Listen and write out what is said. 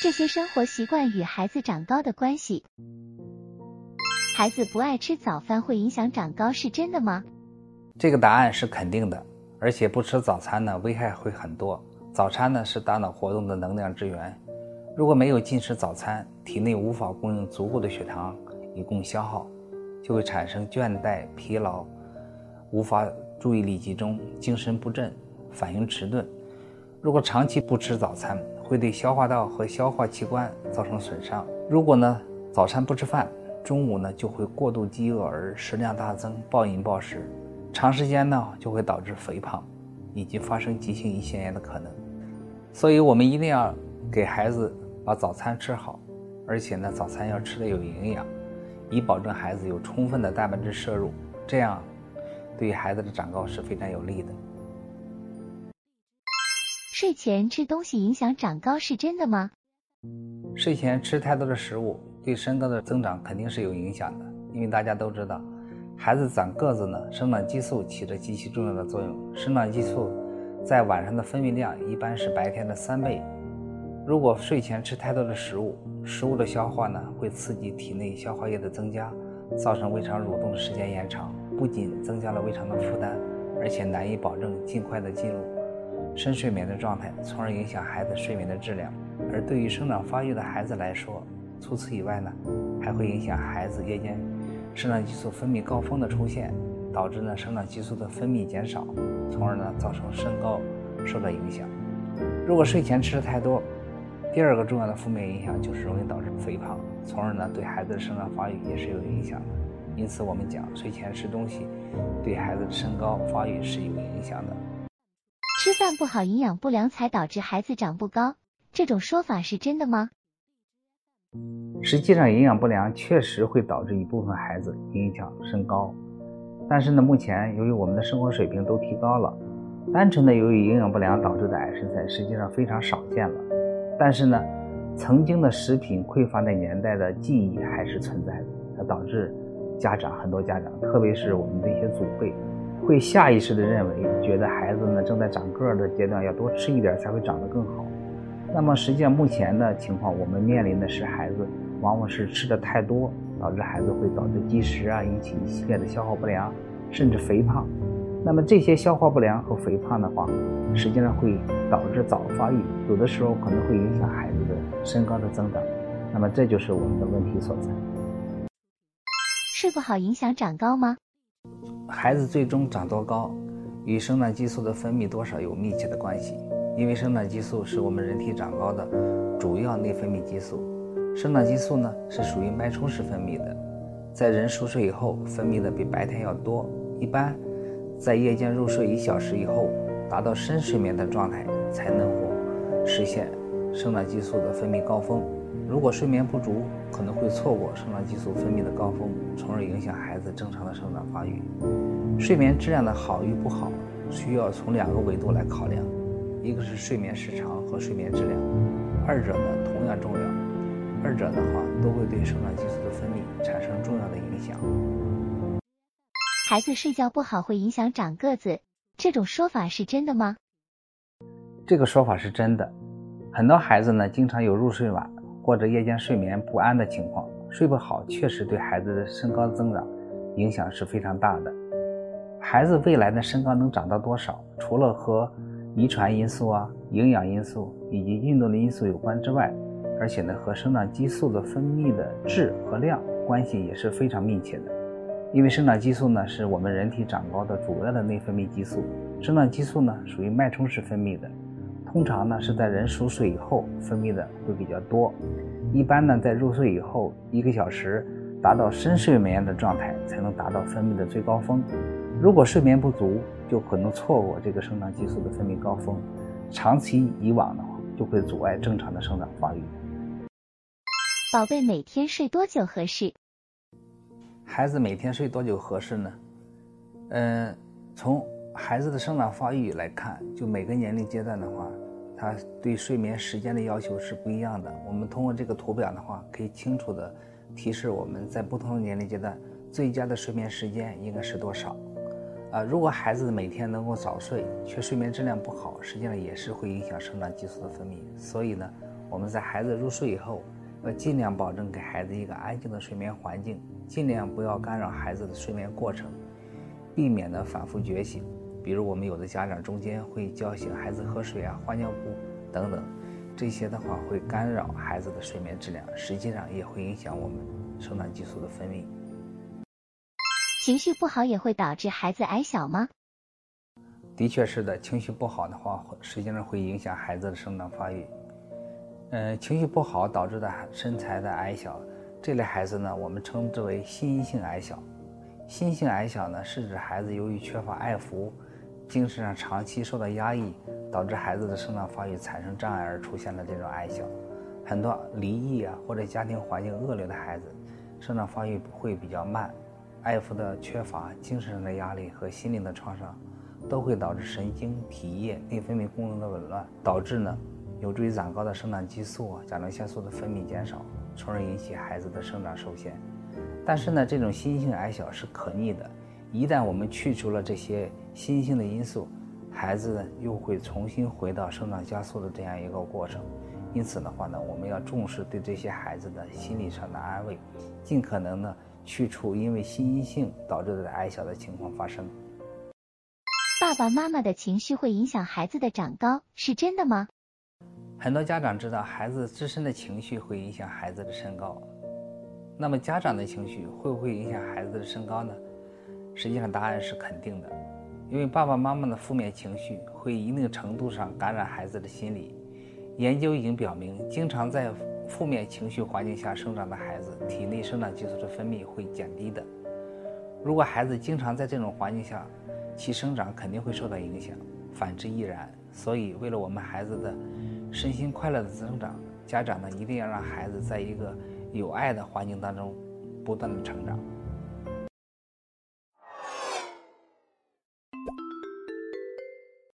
这些生活习惯与孩子长高的关系。孩子不爱吃早饭会影响长高，是真的吗？这个答案是肯定的，而且不吃早餐呢，危害会很多。早餐呢是大脑活动的能量之源，如果没有进食早餐，体内无法供应足够的血糖以供消耗，就会产生倦怠、疲劳，无法注意力集中，精神不振，反应迟钝。如果长期不吃早餐，会对消化道和消化器官造成损伤。如果呢早餐不吃饭，中午呢就会过度饥饿而食量大增，暴饮暴食，长时间呢就会导致肥胖，以及发生急性胰腺炎的可能。所以，我们一定要给孩子把早餐吃好，而且呢，早餐要吃的有营养，以保证孩子有充分的蛋白质摄入，这样对孩子的长高是非常有利的。睡前吃东西影响长高是真的吗？睡前吃太多的食物。对身高的增长肯定是有影响的，因为大家都知道，孩子长个子呢，生长激素起着极其重要的作用。生长激素在晚上的分泌量一般是白天的三倍。如果睡前吃太多的食物，食物的消化呢会刺激体内消化液的增加，造成胃肠蠕动的时间延长，不仅增加了胃肠的负担，而且难以保证尽快的进入深睡眠的状态，从而影响孩子睡眠的质量。而对于生长发育的孩子来说，除此以外呢，还会影响孩子夜间生长激素分泌高峰的出现，导致呢生长激素的分泌减少，从而呢造成身高受到影响。如果睡前吃的太多，第二个重要的负面影响就是容易导致肥胖，从而呢对孩子的生长发育也是有影响的。因此，我们讲睡前吃东西对孩子的身高发育是有影响的。吃饭不好，营养不良才导致孩子长不高，这种说法是真的吗？实际上，营养不良确实会导致一部分孩子影响身高，但是呢，目前由于我们的生活水平都提高了，单纯的由于营养不良导致的矮身材实际上非常少见了。但是呢，曾经的食品匮乏的年代的记忆还是存在的，它导致家长很多家长，特别是我们这些祖辈，会下意识的认为，觉得孩子呢正在长个儿的阶段，要多吃一点才会长得更好。那么实际上，目前的情况，我们面临的是孩子往往是吃的太多，导致孩子会导致积食啊，引起一系列的消化不良，甚至肥胖。那么这些消化不良和肥胖的话，实际上会导致早发育，有的时候可能会影响孩子的身高的增长。那么这就是我们的问题所在。睡不好影响长高吗？孩子最终长多高，与生长激素的分泌多少有密切的关系。因为生长激素是我们人体长高的主要内分泌激素，生长激素呢是属于脉冲式分泌的，在人熟睡以后分泌的比白天要多，一般在夜间入睡一小时以后，达到深睡眠的状态才能够实现生长激素的分泌高峰。如果睡眠不足，可能会错过生长激素分泌的高峰，从而影响孩子正常的生长发育。睡眠质量的好与不好，需要从两个维度来考量。一个是睡眠时长和睡眠质量，二者呢同样重要，二者的话都会对生长激素的分泌产生重要的影响。孩子睡觉不好会影响长个子，这种说法是真的吗？这个说法是真的，很多孩子呢经常有入睡晚或者夜间睡眠不安的情况，睡不好确实对孩子的身高增长影响是非常大的。孩子未来的身高能长到多少，除了和遗传因素啊、营养因素以及运动的因素有关之外，而且呢，和生长激素的分泌的质和量关系也是非常密切的。因为生长激素呢，是我们人体长高的主要的内分泌激素。生长激素呢，属于脉冲式分泌的，通常呢是在人熟睡以后分泌的会比较多。一般呢，在入睡以后一个小时，达到深睡眠的状态，才能达到分泌的最高峰。如果睡眠不足，就可能错过这个生长激素的分泌高峰，长期以往的话，就会阻碍正常的生长发育。宝贝每天睡多久合适？孩子每天睡多久合适呢？嗯，从孩子的生长发育来看，就每个年龄阶段的话，他对睡眠时间的要求是不一样的。我们通过这个图表的话，可以清楚的提示我们在不同的年龄阶段，最佳的睡眠时间应该是多少。啊，如果孩子每天能够早睡，却睡眠质量不好，实际上也是会影响生长激素的分泌。所以呢，我们在孩子入睡以后，要尽量保证给孩子一个安静的睡眠环境，尽量不要干扰孩子的睡眠过程，避免呢反复觉醒。比如我们有的家长中间会叫醒孩子喝水啊、换尿布等等，这些的话会干扰孩子的睡眠质量，实际上也会影响我们生长激素的分泌。情绪不好也会导致孩子矮小吗？的确是的，情绪不好的话，实际上会影响孩子的生长发育。嗯，情绪不好导致的身材的矮小，这类孩子呢，我们称之为心因性矮小。心性矮小呢，是指孩子由于缺乏爱抚，精神上长期受到压抑，导致孩子的生长发育产生障碍而出现了这种矮小。很多离异啊或者家庭环境恶劣的孩子，生长发育会比较慢。爱抚的缺乏、精神上的压力和心灵的创伤，都会导致神经、体液、内分泌功能的紊乱，导致呢有助于长高的生长激素啊、甲状腺素的分泌减少，从而引起孩子的生长受限。但是呢，这种心性矮小是可逆的，一旦我们去除了这些心性的因素，孩子呢又会重新回到生长加速的这样一个过程。因此的话呢，我们要重视对这些孩子的心理上的安慰，尽可能呢。去除因为心因性导致的矮小的情况发生。爸爸妈妈的情绪会影响孩子的长高，是真的吗？很多家长知道孩子自身的情绪会影响孩子的身高，那么家长的情绪会不会影响孩子的身高呢？实际上答案是肯定的，因为爸爸妈妈的负面情绪会一定程度上感染孩子的心理。研究已经表明，经常在负面情绪环境下生长的孩子，体内生长激素的分泌会减低的。如果孩子经常在这种环境下，其生长肯定会受到影响，反之亦然。所以，为了我们孩子的身心快乐的增长，家长呢一定要让孩子在一个有爱的环境当中不断的成长。